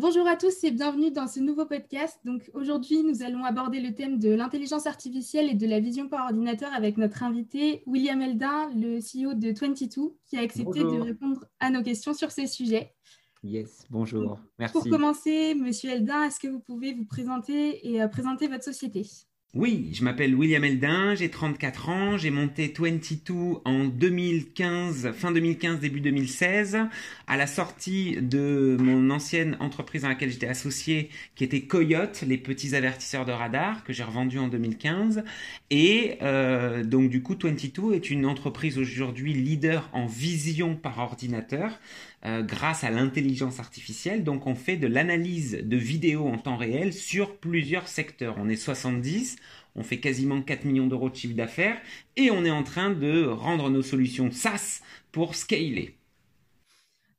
Bonjour à tous et bienvenue dans ce nouveau podcast. Donc aujourd'hui, nous allons aborder le thème de l'intelligence artificielle et de la vision par ordinateur avec notre invité William Eldin, le CEO de 22, qui a accepté de répondre à nos questions sur ces sujets. Yes, bonjour. Merci. Pour commencer, Monsieur Eldin, est-ce que vous pouvez vous présenter et euh, présenter votre société? Oui, je m'appelle William Eldin, j'ai 34 ans, j'ai monté 22 en 2015, fin 2015, début 2016, à la sortie de mon ancienne entreprise dans laquelle j'étais associé, qui était Coyote, les petits avertisseurs de radar, que j'ai revendu en 2015. Et euh, donc du coup, 22 est une entreprise aujourd'hui leader en vision par ordinateur. Euh, grâce à l'intelligence artificielle. Donc on fait de l'analyse de vidéos en temps réel sur plusieurs secteurs. On est 70, on fait quasiment 4 millions d'euros de chiffre d'affaires et on est en train de rendre nos solutions SaaS pour scaler.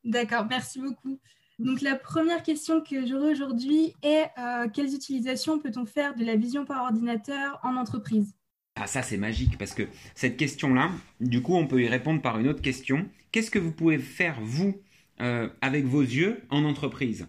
D'accord, merci beaucoup. Donc la première question que j'aurai aujourd'hui est euh, quelles utilisations peut-on faire de la vision par ordinateur en entreprise? Ah ça c'est magique parce que cette question-là, du coup on peut y répondre par une autre question. Qu'est-ce que vous pouvez faire vous euh, avec vos yeux en entreprise.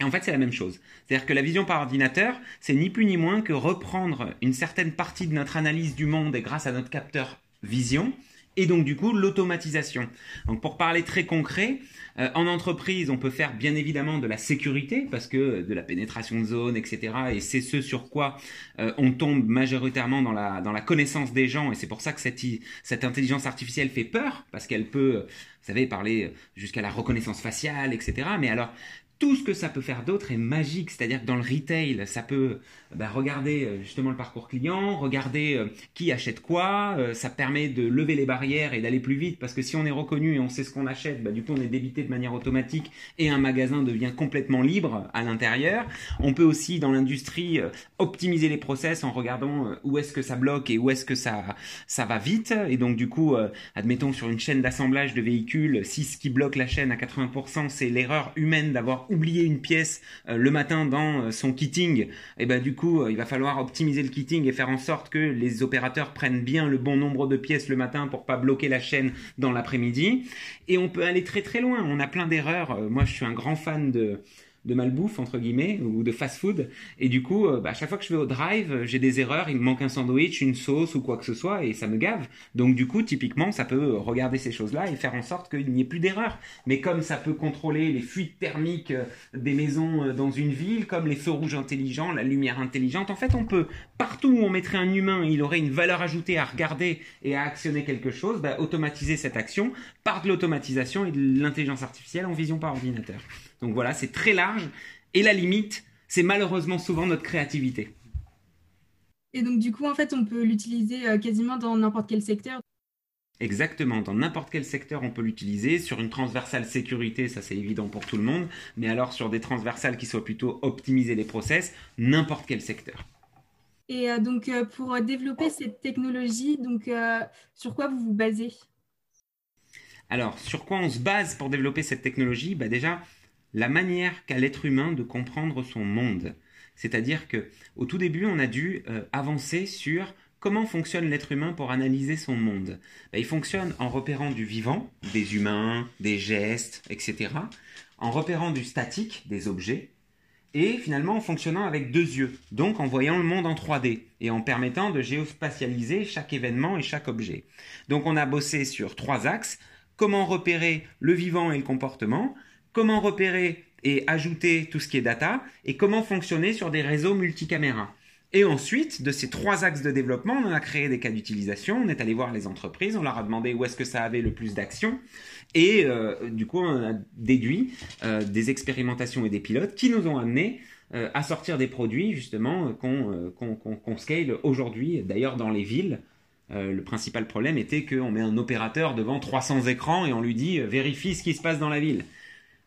Et en fait, c'est la même chose. C'est-à-dire que la vision par ordinateur, c'est ni plus ni moins que reprendre une certaine partie de notre analyse du monde grâce à notre capteur vision et donc du coup l'automatisation. Donc pour parler très concret, euh, en entreprise, on peut faire bien évidemment de la sécurité parce que de la pénétration de zone, etc. Et c'est ce sur quoi euh, on tombe majoritairement dans la dans la connaissance des gens et c'est pour ça que cette cette intelligence artificielle fait peur parce qu'elle peut, vous savez, parler jusqu'à la reconnaissance faciale, etc. Mais alors tout ce que ça peut faire d'autre est magique. C'est-à-dire que dans le retail, ça peut bah, regarder euh, justement le parcours client, regarder euh, qui achète quoi. Euh, ça permet de lever les barrières et d'aller plus vite parce que si on est reconnu et on sait ce qu'on achète, bah, du coup on est débité de manière automatique et un magasin devient complètement libre à l'intérieur. On peut aussi dans l'industrie optimiser les process en regardant où est-ce que ça bloque et où est-ce que ça ça va vite. Et donc du coup, admettons sur une chaîne d'assemblage de véhicules, si ce qui bloque la chaîne à 80% c'est l'erreur humaine d'avoir oublier une pièce euh, le matin dans euh, son kitting, et eh ben du coup, euh, il va falloir optimiser le kitting et faire en sorte que les opérateurs prennent bien le bon nombre de pièces le matin pour pas bloquer la chaîne dans l'après-midi. Et on peut aller très très loin. On a plein d'erreurs. Moi, je suis un grand fan de de malbouffe entre guillemets ou de fast food. Et du coup euh, bah, à chaque fois que je vais au drive j'ai des erreurs il me manque un sandwich une sauce ou quoi que ce soit et ça me gave. Donc du coup typiquement ça peut regarder ces choses là et faire en sorte qu'il n'y ait plus d'erreurs. Mais comme ça peut contrôler les fuites thermiques euh, des maisons euh, dans une ville comme les feux rouges intelligents la lumière intelligente en fait on peut partout où on mettrait un humain il aurait une valeur ajoutée à regarder et à actionner quelque chose bah, automatiser cette action par de l'automatisation et de l'intelligence artificielle en vision par ordinateur donc voilà, c'est très large. Et la limite, c'est malheureusement souvent notre créativité. Et donc du coup, en fait, on peut l'utiliser euh, quasiment dans n'importe quel secteur. Exactement, dans n'importe quel secteur on peut l'utiliser. Sur une transversale sécurité, ça c'est évident pour tout le monde, mais alors sur des transversales qui soient plutôt optimiser les process, n'importe quel secteur. Et euh, donc euh, pour développer cette technologie, donc sur quoi vous vous basez? Alors sur quoi on se base pour développer cette technologie? Bah Déjà, la manière qu'a l'être humain de comprendre son monde. C'est-à-dire que au tout début, on a dû euh, avancer sur comment fonctionne l'être humain pour analyser son monde. Ben, il fonctionne en repérant du vivant, des humains, des gestes, etc. En repérant du statique, des objets. Et finalement en fonctionnant avec deux yeux, donc en voyant le monde en 3D et en permettant de géospatialiser chaque événement et chaque objet. Donc on a bossé sur trois axes, comment repérer le vivant et le comportement, comment repérer et ajouter tout ce qui est data et comment fonctionner sur des réseaux multicaméras. Et ensuite, de ces trois axes de développement, on a créé des cas d'utilisation, on est allé voir les entreprises, on leur a demandé où est-ce que ça avait le plus d'action, et euh, du coup, on a déduit euh, des expérimentations et des pilotes qui nous ont amenés euh, à sortir des produits justement qu'on scale aujourd'hui, d'ailleurs dans les villes. le principal problème était qu'on met un opérateur devant 300 écrans et on lui dit vérifie ce qui se passe dans la ville.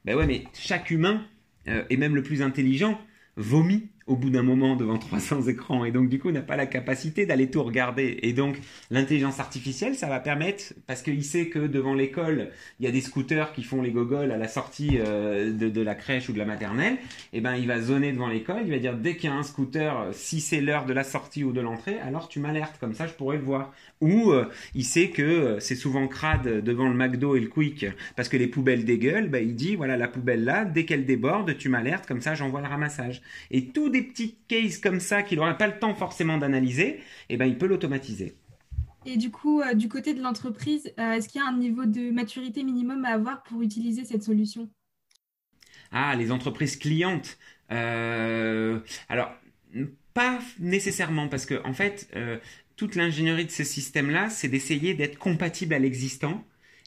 Ben ouais, mais chaque humain, euh, et même le plus intelligent, vomit au bout d'un moment devant 300 écrans et donc du coup n'a pas la capacité d'aller tout regarder. Et donc l'intelligence artificielle, ça va permettre, parce qu'il sait que devant l'école, il y a des scooters qui font les gogoles à la sortie euh, de, la crèche ou de la maternelle, et eh ben il va zoner devant l'école, il va dire dès qu'il y a un scooter, si c'est l'heure de la sortie ou de l'entrée, alors tu m'alertes, comme ça je pourrais le voir. Ou euh, il sait que euh, c'est souvent crade devant le McDo et le Quick parce que les poubelles dégueulent, ben, il dit voilà la poubelle là, dès qu'elle déborde, tu m'alertes, comme ça j'envoie le ramassage. Et tout des petits cases comme ça qu'il n'aurait pas le temps forcément d'analyser, eh ben, il peut l'automatiser. Et du coup, euh, du côté de l'entreprise, euh, est-ce qu'il y a un niveau de maturité minimum à avoir pour utiliser cette solution? Ah, les entreprises clientes. Euh, alors, pas nécessairement, parce que en fait, toute l'ingénierie de ce système-là, c'est d'essayer d'être compatible à l'existant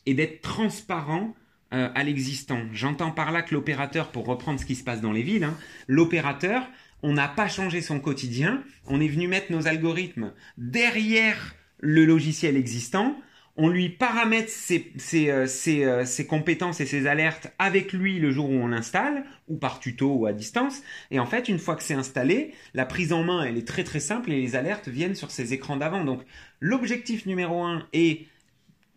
et d'être transparent à l'existant. J'entends par là que l'opérateur, pour reprendre ce qui se passe dans les villes, hein, l'opérateur, on n'a pas changé son quotidien, on est venu mettre nos algorithmes derrière le logiciel existant, on lui paramètre ses, euh, euh, ses, compétences et ses alertes avec lui le jour où on l'installe, ou par tuto ou à distance. Et en fait, une fois que c'est installé, la prise en main, elle est très très simple et les alertes viennent sur ces écrans d'avant. Donc, l'objectif numéro un est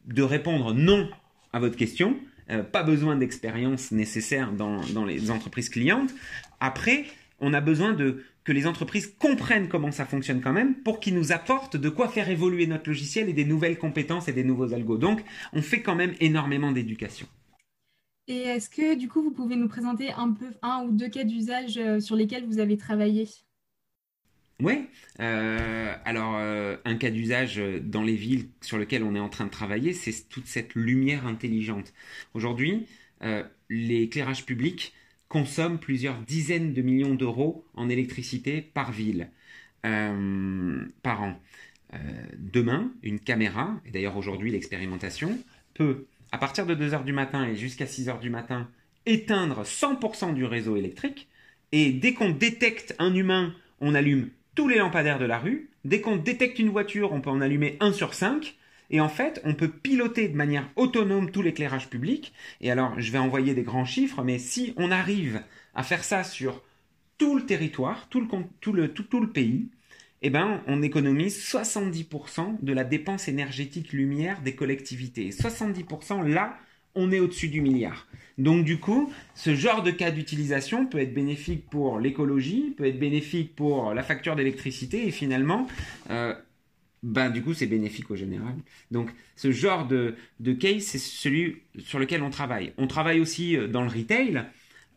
de répondre non à votre question, euh, pas besoin d'expérience nécessaire dans, les entreprises clientes. Après, on a besoin de que les entreprises comprennent comment ça fonctionne quand même pour qu'ils nous apportent de quoi faire évoluer notre logiciel et des nouvelles compétences et des nouveaux algos. Donc, on fait quand même énormément d'éducation. Et est-ce que du coup, vous pouvez nous présenter un peu un ou deux cas d'usage euh, sur lesquels vous avez travaillé? Oui, euh, alors euh, un cas d'usage dans les villes sur lequel on est en train de travailler, c'est toute cette lumière intelligente. Aujourd'hui, euh, l'éclairage public consomme plusieurs dizaines de millions d'euros en électricité par ville, par an. demain, une caméra, et d'ailleurs aujourd'hui l'expérimentation, peut, à partir de 2h du matin et jusqu'à 6h du matin, éteindre 100% du réseau électrique, et dès qu'on détecte un humain, on allume tous les lampadaires de la rue. Dès qu'on détecte une voiture, on peut en allumer un sur cinq. Et en fait, on peut piloter de manière autonome tout l'éclairage public. Et alors, je vais envoyer des grands chiffres, mais si on arrive à faire ça sur tout le territoire, tout le, tout le, tout, tout le pays, eh ben, on économise 70% de la dépense énergétique lumière des collectivités. 70% là, on est au-dessus du milliard. Donc du coup, ce genre de cas d'utilisation peut être bénéfique pour l'écologie, peut être bénéfique pour la facture d'électricité et finalement, euh, ben, du coup, c'est bénéfique au général. Donc ce genre de, de case, c'est celui sur lequel on travaille. On travaille aussi euh, dans le retail.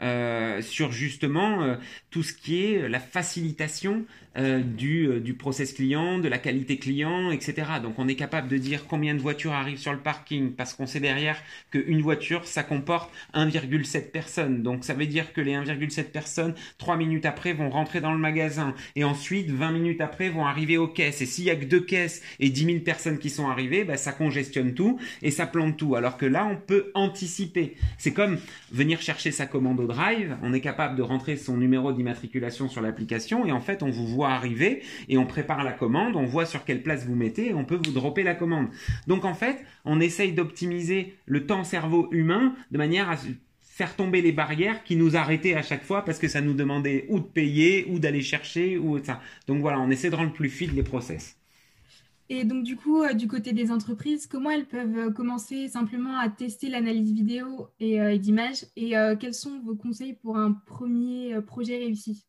Euh, sur justement euh, tout ce qui est la facilitation euh, du, du process client, de la qualité client, etc. Donc on est capable de dire combien de voitures arrivent sur le parking parce qu'on sait derrière qu'une voiture, ça comporte 1,7 personnes. Donc ça veut dire que les 1,7 personnes, 3 minutes après, vont rentrer dans le magasin et ensuite 20 minutes après vont arriver aux caisses. Et s'il y a que deux caisses et 10 000 personnes qui sont arrivées, bah, ça congestionne tout et ça plante tout. Alors que là, on peut anticiper. C'est comme venir chercher sa commande Drive, on est capable de rentrer son numéro d'immatriculation sur l'application et en fait on vous voit arriver et on prépare la commande, on voit sur quelle place vous mettez et on peut vous dropper la commande. Donc en fait, on essaye d'optimiser le temps cerveau humain de manière à faire tomber les barrières qui nous arrêtaient à chaque fois parce que ça nous demandait ou de payer ou d'aller chercher ou ça. Donc voilà, on essaie de rendre plus fluide les process. Et donc, du coup, euh, du côté des entreprises, comment elles peuvent euh, commencer simplement à tester l'analyse vidéo et, euh, d'images Et quels sont vos conseils pour un premier projet réussi?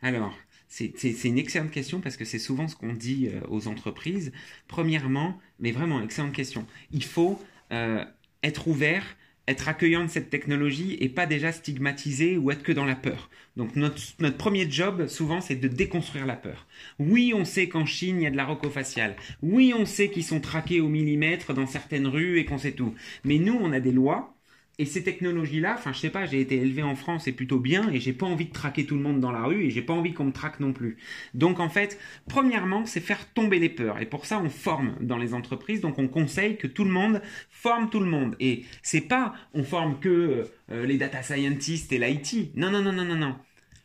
Alors, c'est une excellente question parce que c'est souvent ce qu'on dit aux entreprises. Premièrement, mais vraiment, excellente question, il faut être ouvert être accueillant de cette technologie et pas déjà stigmatisé ou être que dans la peur. Donc notre, notre premier job, souvent, c'est de déconstruire la peur. Oui, on sait qu'en Chine, il y a de la rocofaciale. Oui, on sait qu'ils sont traqués au millimètre dans certaines rues et qu'on sait tout. Mais nous, on a des lois et ces technologies-là, enfin, je sais pas, j'ai été élevé en France et plutôt bien, et j'ai pas envie de traquer tout le monde dans la rue, et j'ai pas envie qu'on me traque non plus. Donc, en fait, premièrement, c'est faire tomber les peurs. Et pour ça, on forme dans les entreprises, donc on conseille que tout le monde forme tout le monde. Et c'est pas, on forme que euh, les data scientists et l'IT. Non, non, non, non, non, non.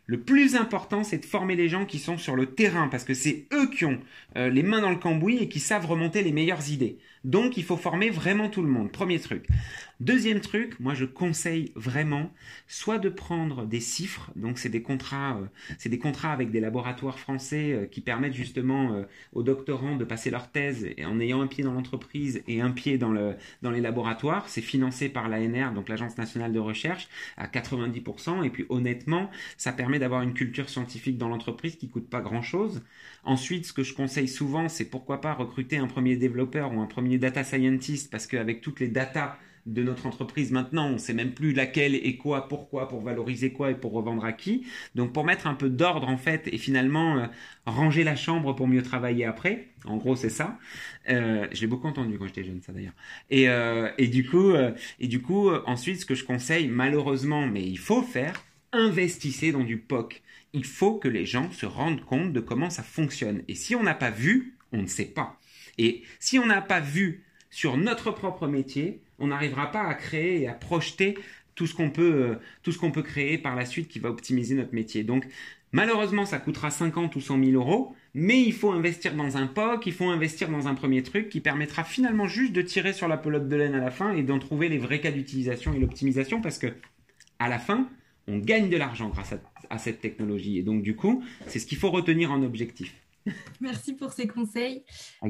Le plus important, c'est de former les gens qui sont sur le terrain, parce que c'est eux qui ont euh, les mains dans le cambouis et qui savent remonter les meilleures idées. Donc, il faut former vraiment tout le monde. Premier truc. Deuxième truc, moi, je conseille vraiment soit de prendre des chiffres. Donc, c'est des contrats, euh, c'est des contrats avec des laboratoires français euh, qui permettent justement euh, aux doctorants de passer leur thèse en ayant un pied dans l'entreprise et un pied dans, le, dans les laboratoires. C'est financé par l'ANR, donc l'Agence nationale de recherche, à 90%. Et puis, honnêtement, ça permet d'avoir une culture scientifique dans l'entreprise qui coûte pas grand chose. Ensuite, ce que je conseille souvent, c'est pourquoi pas recruter un premier développeur ou un premier data scientist parce qu'avec toutes les datas de notre entreprise maintenant, on sait même plus laquelle et quoi, pourquoi, pour valoriser quoi et pour revendre à qui. Donc pour mettre un peu d'ordre en fait et finalement euh, ranger la chambre pour mieux travailler après. En gros c'est ça. Euh, je l'ai beaucoup entendu quand j'étais jeune ça d'ailleurs. Et, euh, et du coup et du coup ensuite ce que je conseille malheureusement mais il faut faire investissez dans du POC. Il faut que les gens se rendent compte de comment ça fonctionne. Et si on n'a pas vu, on ne sait pas. Et si on n'a pas vu sur notre propre métier, on n'arrivera pas à créer et à projeter tout ce qu'on peut, euh, tout ce qu'on peut créer par la suite qui va optimiser notre métier. Donc, malheureusement, ça coûtera 50 ou 100 000 euros, mais il faut investir dans un POC, il faut investir dans un premier truc qui permettra finalement juste de tirer sur la pelote de laine à la fin et d'en trouver les vrais cas d'utilisation et l'optimisation parce que, à la fin, on gagne de l'argent grâce à cette technologie. Et donc, du coup, c'est ce qu'il faut retenir en objectif. Merci pour ces conseils.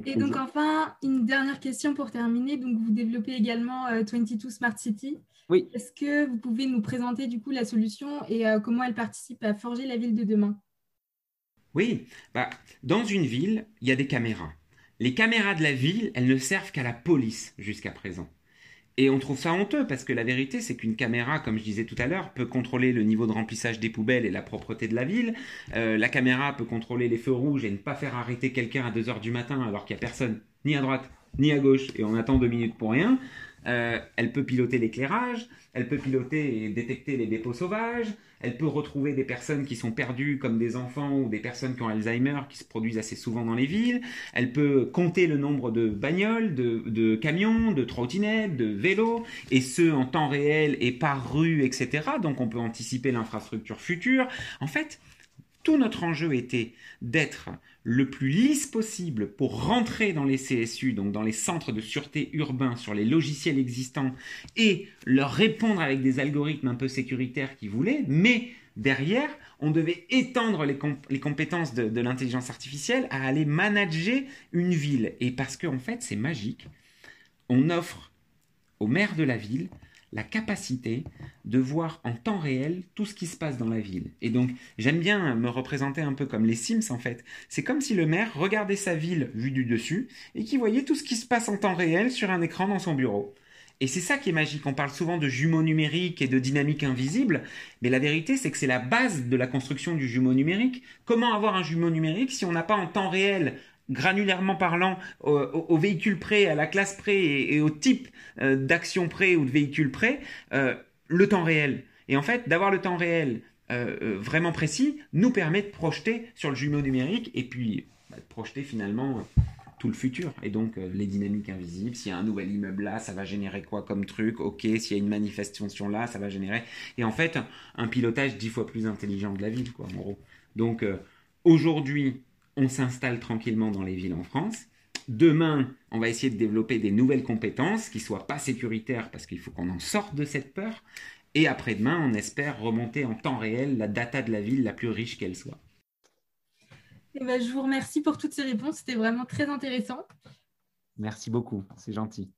et donc enfin, une dernière question pour terminer. Donc vous développez également 22 euh, Smart City. Oui. Est-ce que vous pouvez nous présenter du coup la solution et euh, comment elle participe à forger la ville de demain? Oui, bah, dans une ville, il y a des caméras. Les caméras de la ville, elles ne servent qu'à la police jusqu'à présent. Et on trouve ça honteux parce que la vérité, c'est qu'une caméra, comme je disais tout à l'heure, peut contrôler le niveau de remplissage des poubelles et la propreté de la ville. Euh, la caméra peut contrôler les feux rouges et ne pas faire arrêter quelqu'un à 2 heures du matin alors qu'il n'y a personne ni à droite ni à gauche et on attend deux minutes pour rien. Euh, elle peut piloter l'éclairage, elle peut piloter et détecter les dépôts sauvages, elle peut retrouver des personnes qui sont perdues comme des enfants ou des personnes qui ont Alzheimer qui se produisent assez souvent dans les villes, elle peut compter le nombre de bagnoles, de, camions, de trottinettes, de vélos, et ce en temps réel et par rue, etc. Donc on peut anticiper l'infrastructure future. En fait, tout notre enjeu était d'être le plus lisse possible pour rentrer dans les CSU, donc dans les centres de sûreté urbains, sur les logiciels existants, et leur répondre avec des algorithmes un peu sécuritaires qu'ils voulaient, mais derrière, on devait étendre les, compétences de, l'intelligence artificielle à aller manager une ville. Et parce qu'en en fait, c'est magique, on offre au maire de la ville la capacité de voir en temps réel tout ce qui se passe dans la ville. Et donc, j'aime bien me représenter un peu comme les Sims en fait. C'est comme si le maire regardait sa ville vue du dessus et qui voyait tout ce qui se passe en temps réel sur un écran dans son bureau. Et c'est ça qui est magique. On parle souvent de jumeaux numériques et de dynamique invisible, mais la vérité, c'est que c'est la base de la construction du jumeau numérique. Comment avoir un jumeau numérique si on n'a pas en temps réel granulairement parlant, au, véhicule prêt, à la classe près et, au type euh, d'action près ou de véhicule prêt, euh, le temps réel. Et en fait, d'avoir le temps réel euh, vraiment précis nous permet de projeter sur le jumeau numérique et puis bah, de projeter finalement tout le futur. Et donc les dynamiques invisibles, s'il y a un nouvel immeuble là, ça va générer quoi comme truc? Ok, s'il y a une manifestation là, ça va générer. Et en fait, un pilotage dix fois plus intelligent de la ville, quoi, en gros. Donc aujourd'hui, on s'installe tranquillement dans les villes en France. Demain, on va essayer de développer des nouvelles compétences qui soient pas sécuritaires parce qu'il faut qu'on en sorte de cette peur. Et après-demain, on espère remonter en temps réel la data de la ville la plus riche qu'elle soit. Eh ben, je vous remercie pour toutes ces réponses. C'était vraiment très intéressant. Merci beaucoup. C'est gentil.